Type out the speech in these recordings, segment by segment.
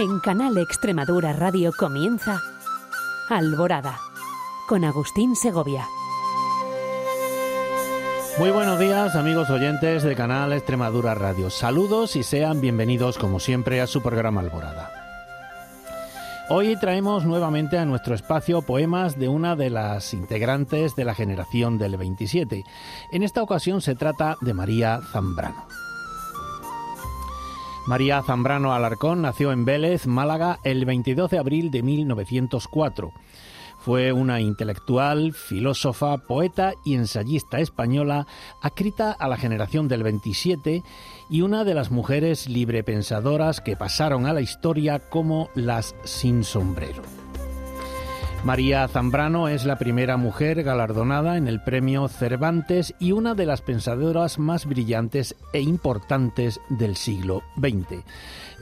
En Canal Extremadura Radio comienza Alborada con Agustín Segovia. Muy buenos días amigos oyentes de Canal Extremadura Radio. Saludos y sean bienvenidos como siempre a su programa Alborada. Hoy traemos nuevamente a nuestro espacio poemas de una de las integrantes de la generación del 27. En esta ocasión se trata de María Zambrano. María Zambrano Alarcón nació en Vélez, Málaga, el 22 de abril de 1904. Fue una intelectual, filósofa, poeta y ensayista española adscrita a la generación del 27 y una de las mujeres librepensadoras que pasaron a la historia como las sin sombrero. María Zambrano es la primera mujer galardonada en el premio Cervantes y una de las pensadoras más brillantes e importantes del siglo XX.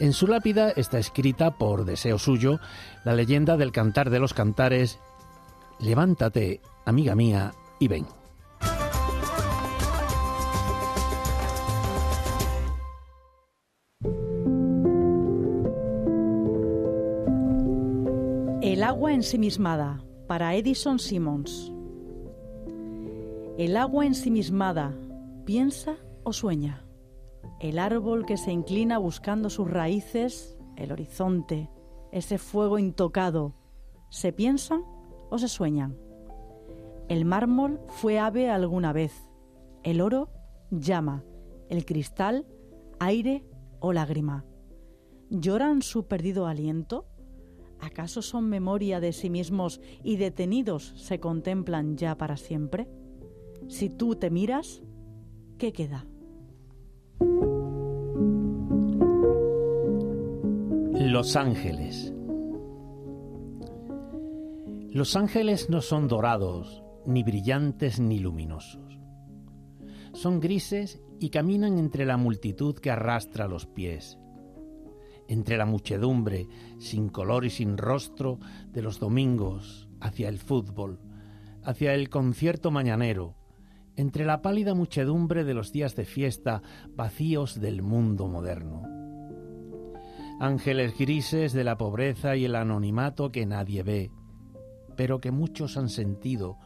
En su lápida está escrita, por deseo suyo, la leyenda del cantar de los cantares, Levántate, amiga mía, y ven. Ensimismada para Edison Simmons. El agua ensimismada, ¿piensa o sueña? El árbol que se inclina buscando sus raíces, el horizonte, ese fuego intocado, ¿se piensan o se sueñan? El mármol fue ave alguna vez, el oro llama, el cristal aire o lágrima. ¿Lloran su perdido aliento? ¿Acaso son memoria de sí mismos y detenidos se contemplan ya para siempre? Si tú te miras, ¿qué queda? Los ángeles. Los ángeles no son dorados, ni brillantes ni luminosos. Son grises y caminan entre la multitud que arrastra los pies entre la muchedumbre, sin color y sin rostro, de los domingos, hacia el fútbol, hacia el concierto mañanero, entre la pálida muchedumbre de los días de fiesta vacíos del mundo moderno. Ángeles grises de la pobreza y el anonimato que nadie ve, pero que muchos han sentido,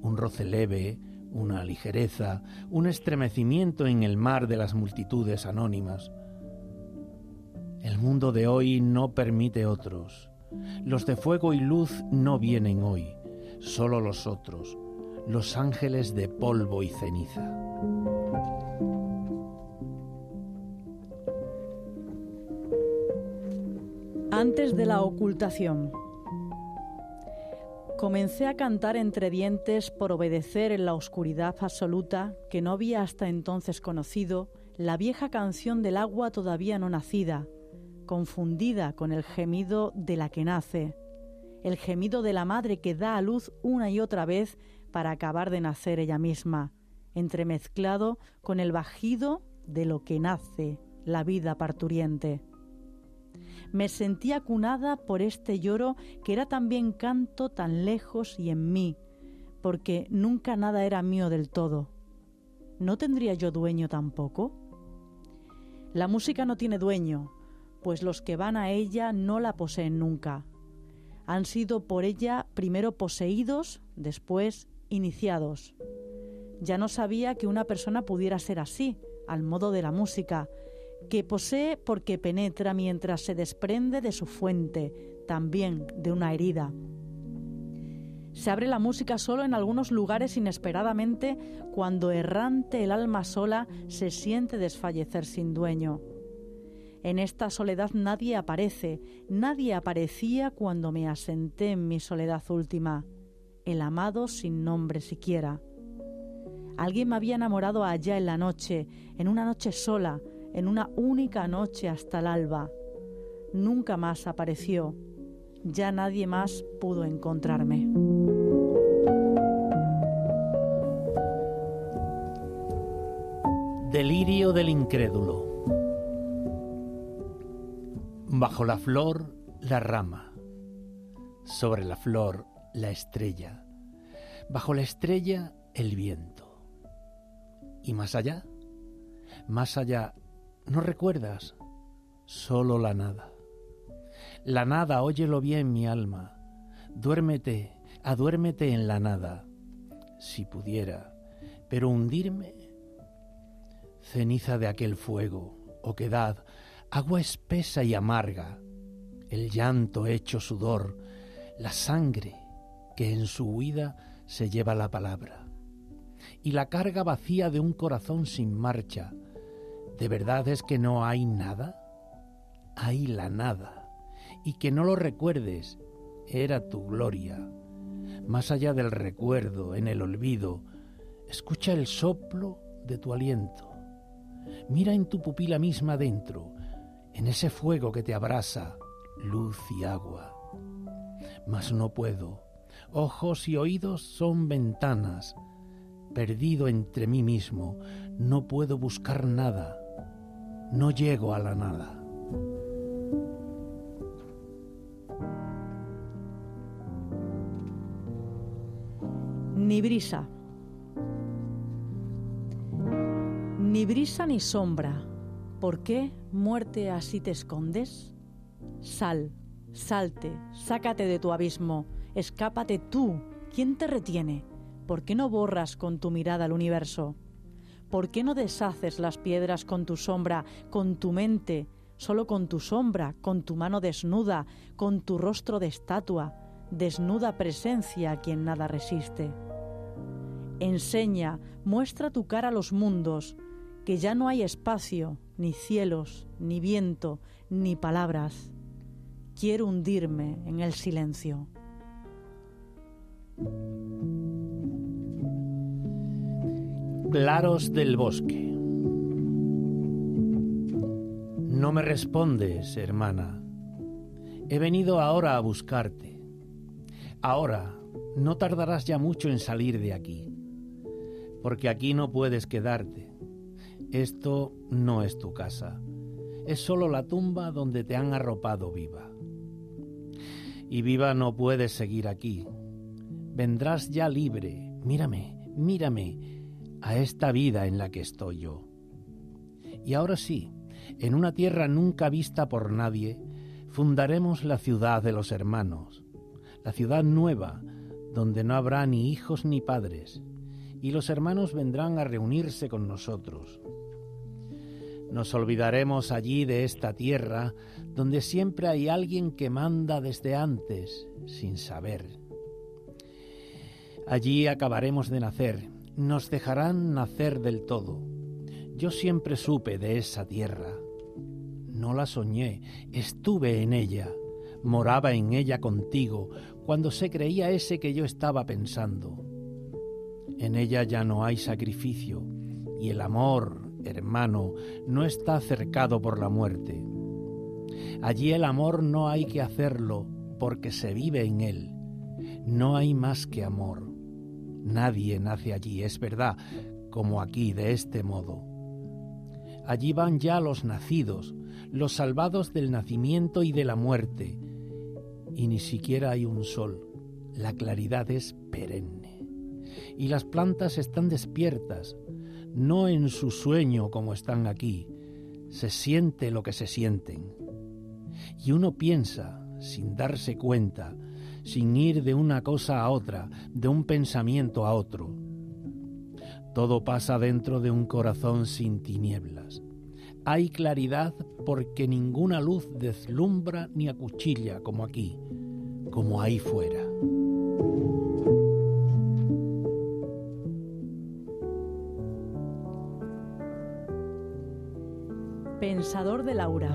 un roce leve, una ligereza, un estremecimiento en el mar de las multitudes anónimas, el mundo de hoy no permite otros. Los de fuego y luz no vienen hoy, solo los otros, los ángeles de polvo y ceniza. Antes de la ocultación. Comencé a cantar entre dientes por obedecer en la oscuridad absoluta que no había hasta entonces conocido la vieja canción del agua todavía no nacida, confundida con el gemido de la que nace, el gemido de la madre que da a luz una y otra vez para acabar de nacer ella misma, entremezclado con el bajido de lo que nace, la vida parturiente. Me sentía cunada por este lloro que era también canto tan lejos y en mí, porque nunca nada era mío del todo. ¿No tendría yo dueño tampoco? La música no tiene dueño, pues los que van a ella no la poseen nunca. Han sido por ella primero poseídos, después iniciados. Ya no sabía que una persona pudiera ser así, al modo de la música, que posee porque penetra mientras se desprende de su fuente, también de una herida. Se abre la música solo en algunos lugares inesperadamente cuando errante el alma sola se siente desfallecer sin dueño. En esta soledad nadie aparece, nadie aparecía cuando me asenté en mi soledad última, el amado sin nombre siquiera. Alguien me había enamorado allá en la noche, en una noche sola, en una única noche hasta el alba. Nunca más apareció, ya nadie más pudo encontrarme. Delirio del incrédulo. Bajo la flor, la rama. Sobre la flor, la estrella. Bajo la estrella, el viento. ¿Y más allá? Más allá, ¿no recuerdas? Solo la nada. La nada, óyelo bien, mi alma. Duérmete, aduérmete en la nada. Si pudiera, pero hundirme. Ceniza de aquel fuego, oquedad, agua espesa y amarga, el llanto hecho sudor, la sangre que en su huida se lleva la palabra, y la carga vacía de un corazón sin marcha. ¿De verdad es que no hay nada? Hay la nada, y que no lo recuerdes era tu gloria. Más allá del recuerdo, en el olvido, escucha el soplo de tu aliento. Mira en tu pupila misma dentro, en ese fuego que te abrasa, luz y agua. Mas no puedo. Ojos y oídos son ventanas. Perdido entre mí mismo, no puedo buscar nada. No llego a la nada. Ni brisa. Ni brisa ni sombra. ¿Por qué, muerte, así te escondes? Sal, salte, sácate de tu abismo, escápate tú. ¿Quién te retiene? ¿Por qué no borras con tu mirada el universo? ¿Por qué no deshaces las piedras con tu sombra, con tu mente, solo con tu sombra, con tu mano desnuda, con tu rostro de estatua, desnuda presencia a quien nada resiste? Enseña, muestra tu cara a los mundos, que ya no hay espacio, ni cielos, ni viento, ni palabras. Quiero hundirme en el silencio. Claros del bosque. No me respondes, hermana. He venido ahora a buscarte. Ahora, no tardarás ya mucho en salir de aquí, porque aquí no puedes quedarte. Esto no es tu casa, es solo la tumba donde te han arropado viva. Y viva no puedes seguir aquí. Vendrás ya libre, mírame, mírame, a esta vida en la que estoy yo. Y ahora sí, en una tierra nunca vista por nadie, fundaremos la ciudad de los hermanos, la ciudad nueva, donde no habrá ni hijos ni padres, y los hermanos vendrán a reunirse con nosotros. Nos olvidaremos allí de esta tierra, donde siempre hay alguien que manda desde antes, sin saber. Allí acabaremos de nacer, nos dejarán nacer del todo. Yo siempre supe de esa tierra. No la soñé, estuve en ella, moraba en ella contigo, cuando se creía ese que yo estaba pensando. En ella ya no hay sacrificio, y el amor, hermano, no está cercado por la muerte. Allí el amor no hay que hacerlo, porque se vive en él. No hay más que amor. Nadie nace allí, es verdad, como aquí, de este modo. Allí van ya los nacidos, los salvados del nacimiento y de la muerte, y ni siquiera hay un sol. La claridad es perenne. Y las plantas están despiertas, no en su sueño como están aquí. Se siente lo que se sienten. Y uno piensa, sin darse cuenta, sin ir de una cosa a otra, de un pensamiento a otro. Todo pasa dentro de un corazón sin tinieblas. Hay claridad porque ninguna luz deslumbra ni acuchilla como aquí, como ahí fuera. Pensador de Laura.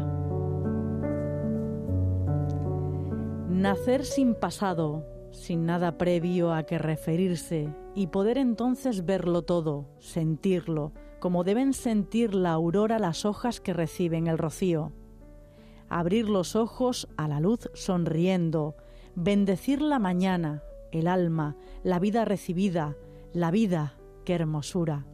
Nacer sin pasado, sin nada previo a que referirse, y poder entonces verlo todo, sentirlo, como deben sentir la aurora las hojas que reciben el rocío. Abrir los ojos a la luz sonriendo, bendecir la mañana, el alma, la vida recibida, la vida, qué hermosura.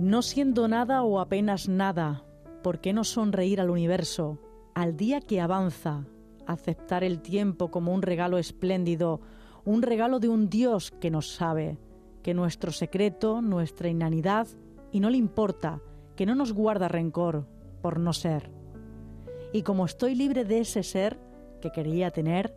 No siendo nada o apenas nada, ¿por qué no sonreír al universo, al día que avanza, aceptar el tiempo como un regalo espléndido, un regalo de un Dios que nos sabe, que nuestro secreto, nuestra inanidad, y no le importa, que no nos guarda rencor por no ser. Y como estoy libre de ese ser, que quería tener,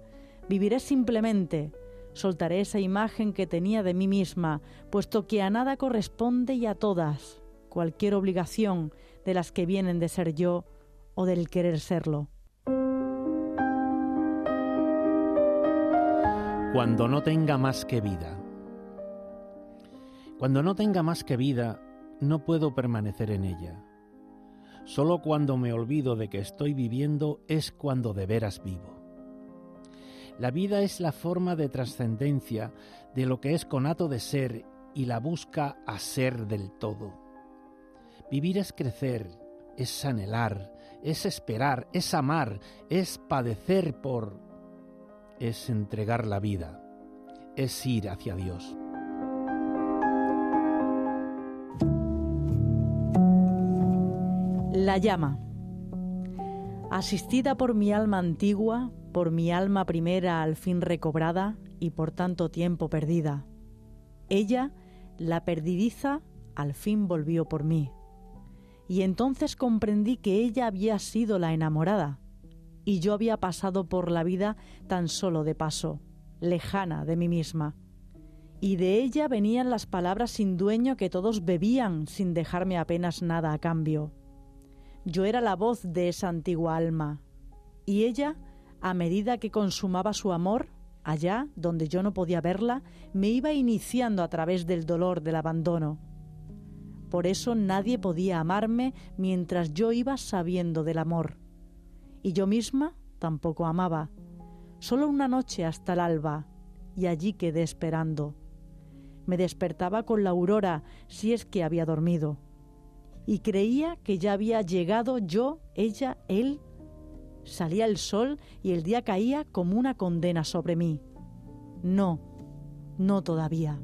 viviré simplemente, soltaré esa imagen que tenía de mí misma, puesto que a nada corresponde y a todas, cualquier obligación de las que vienen de ser yo o del querer serlo. Cuando no tenga más que vida. Cuando no tenga más que vida, no puedo permanecer en ella. Solo cuando me olvido de que estoy viviendo es cuando de veras vivo. La vida es la forma de trascendencia de lo que es conato de ser y la busca a ser del todo. Vivir es crecer, es anhelar, es esperar, es amar, es padecer por... es entregar la vida, es ir hacia Dios. La llama. Asistida por mi alma antigua, por mi alma primera al fin recobrada y por tanto tiempo perdida. Ella, la perdidiza, al fin volvió por mí. Y entonces comprendí que ella había sido la enamorada, y yo había pasado por la vida tan solo de paso, lejana de mí misma. Y de ella venían las palabras sin dueño que todos bebían sin dejarme apenas nada a cambio yo era la voz de esa antigua alma, y ella, a medida que consumaba su amor, allá donde yo no podía verla, me iba iniciando a través del dolor del abandono. Por eso nadie podía amarme mientras yo iba sabiendo del amor. Y yo misma tampoco amaba. Solo una noche hasta el alba, y allí quedé esperando. Me despertaba con la aurora si es que había dormido y creía que ya había llegado yo, ella, él. Salía el sol y el día caía como una condena sobre mí. No, no todavía.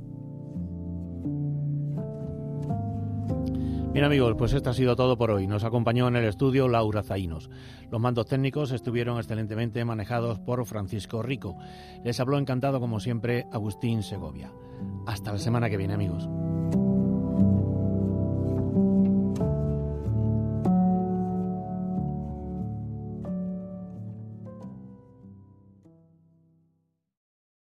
Bien amigos, pues esto ha sido todo por hoy. Nos acompañó en el estudio Laura Zainos. Los mandos técnicos estuvieron excelentemente manejados por Francisco Rico. Les habló encantado como siempre Agustín Segovia. Hasta la semana que viene amigos.